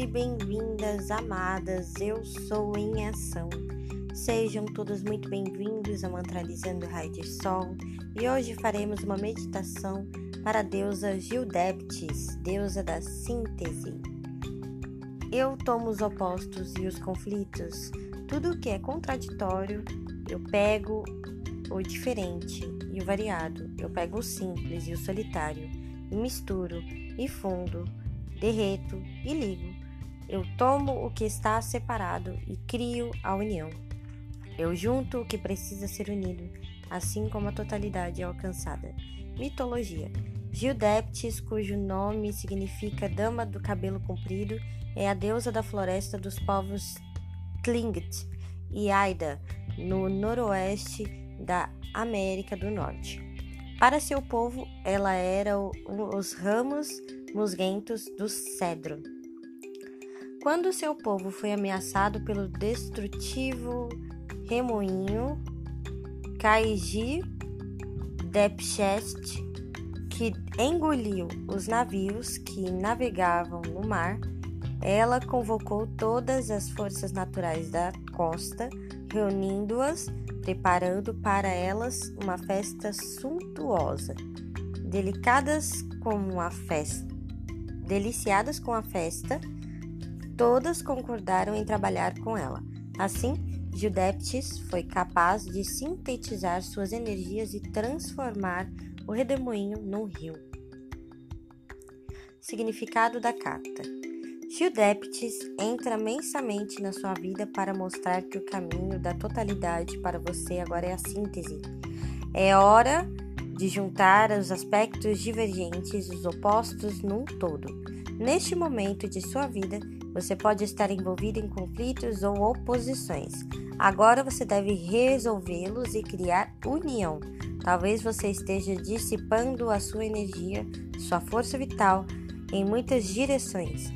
e bem-vindas, amadas. Eu sou em ação. Sejam todos muito bem-vindos a Mantralizando Raio de Sol e hoje faremos uma meditação para a deusa Gildeptis, deusa da síntese. Eu tomo os opostos e os conflitos, tudo que é contraditório, eu pego o diferente e o variado, eu pego o simples e o solitário, e misturo e fundo derreto e ligo. Eu tomo o que está separado e crio a união. Eu junto o que precisa ser unido, assim como a totalidade é alcançada. Mitologia. Gildeptis, cujo nome significa Dama do Cabelo Comprido, é a deusa da floresta dos povos Tlingit e Aida, no noroeste da América do Norte. Para seu povo, ela era os ramos musguentos do cedro. Quando seu povo foi ameaçado pelo destrutivo remoinho Kaiji Depchest, que engoliu os navios que navegavam no mar, ela convocou todas as forças naturais da costa, reunindo-as, preparando para elas uma festa suntuosa. Delicadas como a festa, deliciadas com a festa, todas concordaram em trabalhar com ela. Assim, Judeptis foi capaz de sintetizar suas energias e transformar o redemoinho num rio. Significado da carta: Judeptis entra mensamente na sua vida para mostrar que o caminho da totalidade para você agora é a síntese. É hora de juntar os aspectos divergentes, os opostos num todo. Neste momento de sua vida, você pode estar envolvido em conflitos ou oposições. Agora você deve resolvê-los e criar união. Talvez você esteja dissipando a sua energia, sua força vital em muitas direções,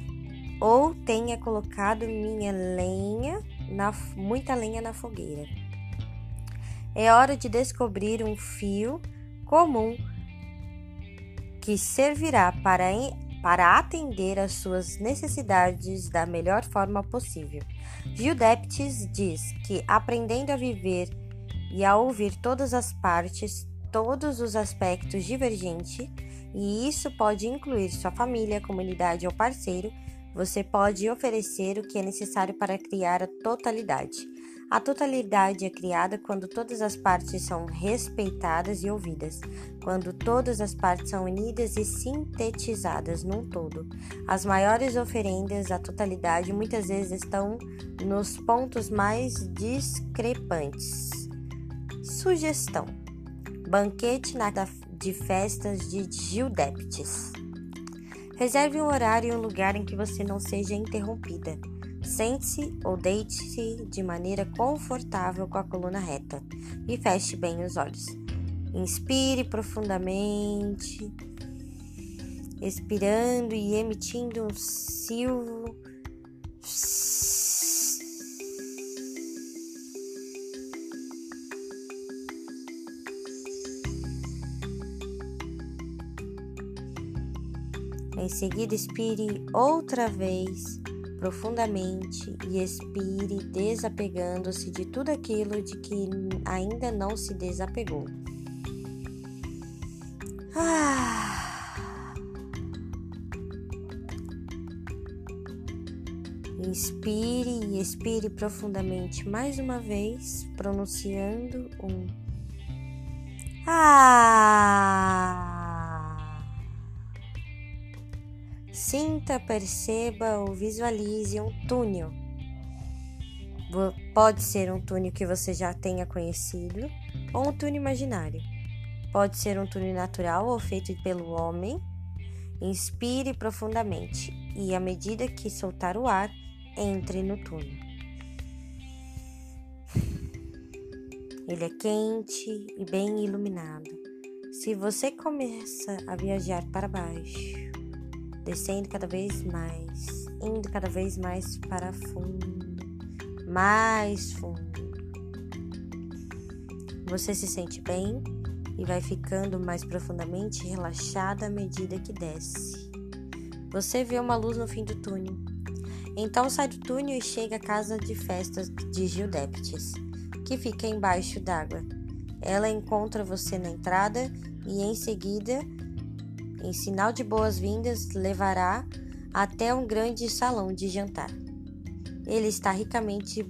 ou tenha colocado minha lenha na, muita lenha na fogueira. É hora de descobrir um fio comum que servirá para, para atender às suas necessidades da melhor forma possível. Gildeptis diz que aprendendo a viver e a ouvir todas as partes, todos os aspectos divergentes, e isso pode incluir sua família, comunidade ou parceiro, você pode oferecer o que é necessário para criar a totalidade. A totalidade é criada quando todas as partes são respeitadas e ouvidas, quando todas as partes são unidas e sintetizadas num todo. As maiores oferendas à totalidade muitas vezes estão nos pontos mais discrepantes. Sugestão: banquete de festas de Gildeptes. Reserve um horário e um lugar em que você não seja interrompida. Sente-se ou deite-se de maneira confortável com a coluna reta e feche bem os olhos. Inspire profundamente, expirando e emitindo um silvo. Em seguida, expire outra vez profundamente e expire, desapegando-se de tudo aquilo de que ainda não se desapegou. Ah. Inspire e expire profundamente mais uma vez, pronunciando um Ah. Sinta, perceba ou visualize um túnel. Pode ser um túnel que você já tenha conhecido ou um túnel imaginário. Pode ser um túnel natural ou feito pelo homem. Inspire profundamente e, à medida que soltar o ar, entre no túnel. Ele é quente e bem iluminado. Se você começa a viajar para baixo, descendo cada vez mais, indo cada vez mais para fundo, mais fundo. Você se sente bem e vai ficando mais profundamente relaxada à medida que desce. Você vê uma luz no fim do túnel. Então sai do túnel e chega à casa de festas de Gildeptes, que fica embaixo d'água. Ela encontra você na entrada e em seguida, em sinal de boas-vindas, levará até um grande salão de jantar. Ele está ricamente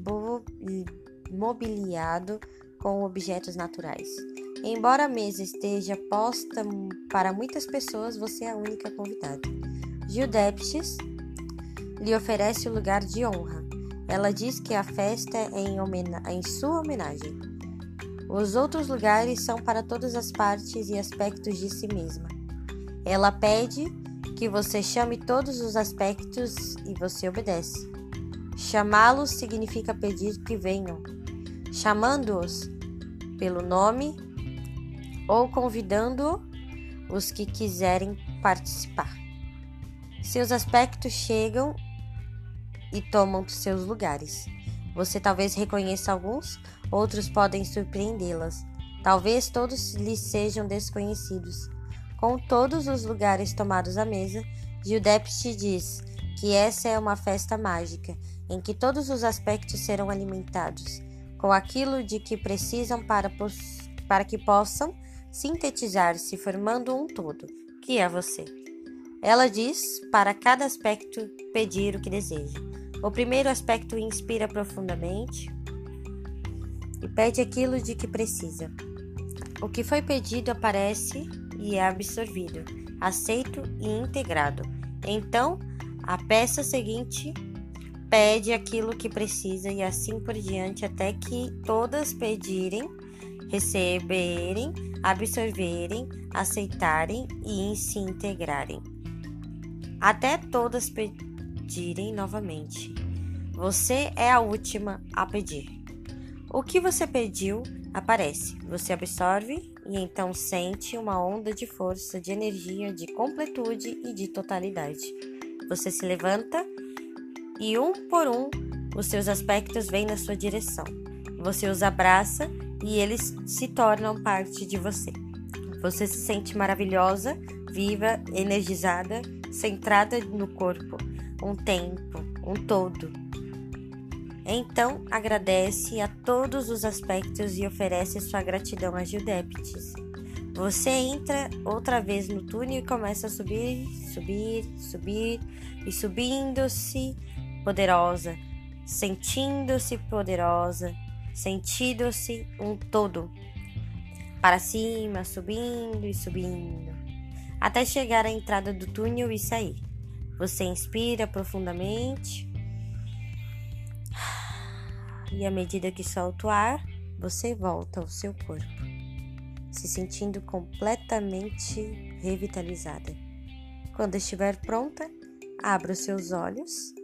mobiliado com objetos naturais. Embora a mesa esteja posta para muitas pessoas, você é a única convidada. Gildeptes lhe oferece o lugar de honra. Ela diz que a festa é em, em sua homenagem. Os outros lugares são para todas as partes e aspectos de si mesma. Ela pede que você chame todos os aspectos e você obedece. Chamá-los significa pedir que venham. Chamando-os pelo nome ou convidando os que quiserem participar. Seus aspectos chegam e tomam seus lugares. Você talvez reconheça alguns, outros podem surpreendê-las. Talvez todos lhes sejam desconhecidos. Com todos os lugares tomados à mesa, Gildepte diz que essa é uma festa mágica, em que todos os aspectos serão alimentados, com aquilo de que precisam para, para que possam sintetizar-se formando um todo, que é você. Ela diz para cada aspecto pedir o que deseja. O primeiro aspecto inspira profundamente e pede aquilo de que precisa. O que foi pedido aparece e é absorvido, aceito e integrado. Então, a peça seguinte pede aquilo que precisa e assim por diante até que todas pedirem receberem, absorverem, aceitarem e se integrarem. Até todas pedirem novamente. Você é a última a pedir. O que você pediu aparece, você absorve e então sente uma onda de força, de energia, de completude e de totalidade. Você se levanta e um por um os seus aspectos vêm na sua direção. Você os abraça e eles se tornam parte de você. Você se sente maravilhosa, viva, energizada, centrada no corpo, um tempo, um todo. Então agradece a todos os aspectos e oferece sua gratidão a Gildeptes. Você entra outra vez no túnel e começa a subir, subir, subir e subindo-se poderosa, sentindo-se poderosa, sentindo-se um todo, para cima, subindo e subindo, até chegar à entrada do túnel e sair. Você inspira profundamente e à medida que solta o ar, você volta ao seu corpo, se sentindo completamente revitalizada. Quando estiver pronta, abra os seus olhos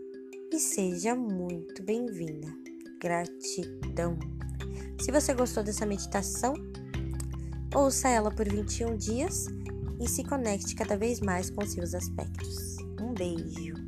e seja muito bem-vinda gratidão. Se você gostou dessa meditação, ouça ela por 21 dias e se conecte cada vez mais com seus aspectos. Um beijo!